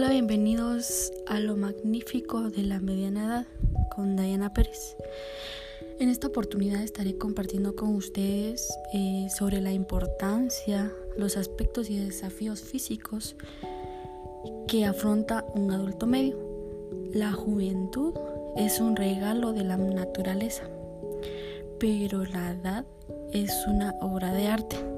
Hola, bienvenidos a lo magnífico de la mediana edad con Diana Pérez. En esta oportunidad estaré compartiendo con ustedes eh, sobre la importancia, los aspectos y desafíos físicos que afronta un adulto medio. La juventud es un regalo de la naturaleza, pero la edad es una obra de arte.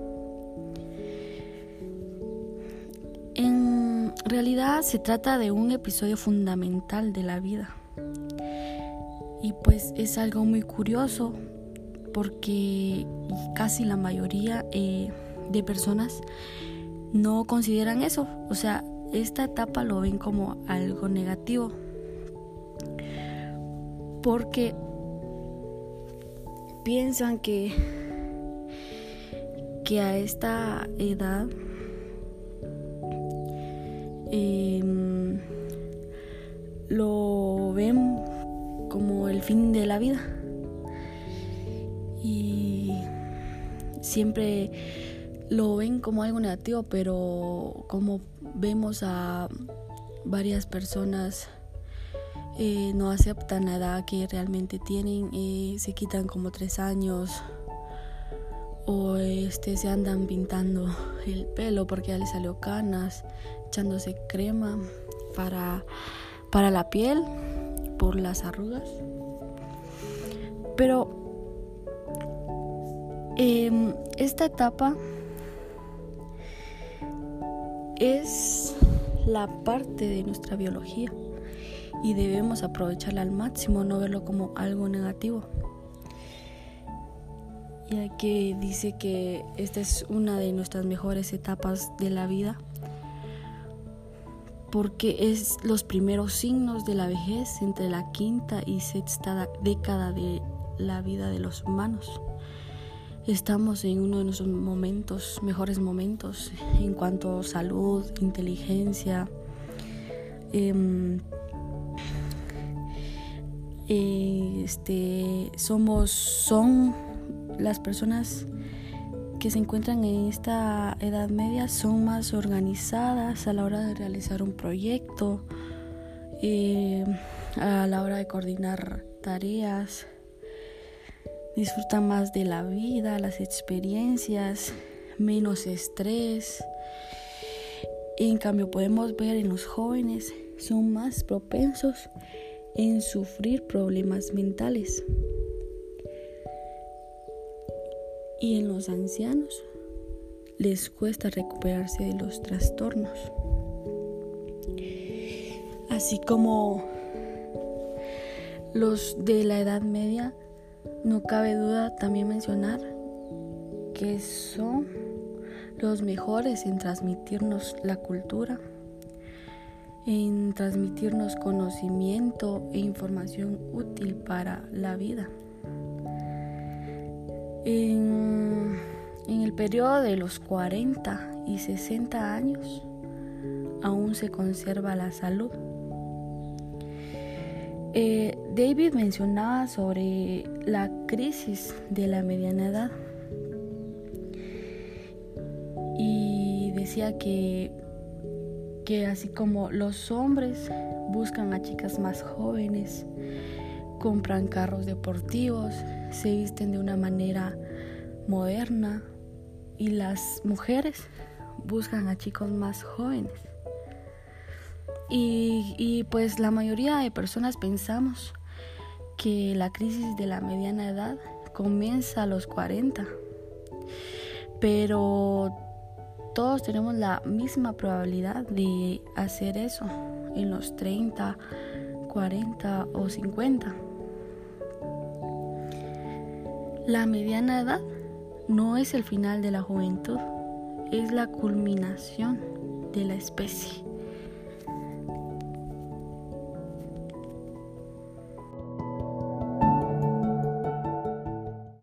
Realidad se trata de un episodio fundamental de la vida. Y pues es algo muy curioso porque casi la mayoría eh, de personas no consideran eso. O sea, esta etapa lo ven como algo negativo. Porque piensan que, que a esta edad Em, lo ven como el fin de la vida. Y siempre lo ven como algo negativo, pero como vemos a varias personas eh, no aceptan la edad que realmente tienen, y se quitan como tres años o este se andan pintando el pelo porque ya les salió canas, echándose crema para, para la piel por las arrugas. Pero em, esta etapa es la parte de nuestra biología y debemos aprovecharla al máximo, no verlo como algo negativo ya que dice que esta es una de nuestras mejores etapas de la vida porque es los primeros signos de la vejez entre la quinta y sexta década de la vida de los humanos. Estamos en uno de nuestros momentos, mejores momentos en cuanto a salud, inteligencia, em, este, somos, son las personas que se encuentran en esta edad media son más organizadas a la hora de realizar un proyecto, eh, a la hora de coordinar tareas, disfrutan más de la vida, las experiencias, menos estrés. En cambio podemos ver en los jóvenes son más propensos en sufrir problemas mentales. Y en los ancianos les cuesta recuperarse de los trastornos. Así como los de la Edad Media, no cabe duda también mencionar que son los mejores en transmitirnos la cultura, en transmitirnos conocimiento e información útil para la vida. En, el periodo de los 40 y 60 años aún se conserva la salud. Eh, David mencionaba sobre la crisis de la mediana edad y decía que, que así como los hombres buscan a chicas más jóvenes, compran carros deportivos, se visten de una manera moderna y las mujeres buscan a chicos más jóvenes. Y, pues la mayoría de personas pensamos que la crisis de la mediana edad comienza a los 40, pero todos tenemos la misma probabilidad de hacer eso en los 30, 40 o 50. La mediana edad no es el final de la juventud, es la culminación de la especie.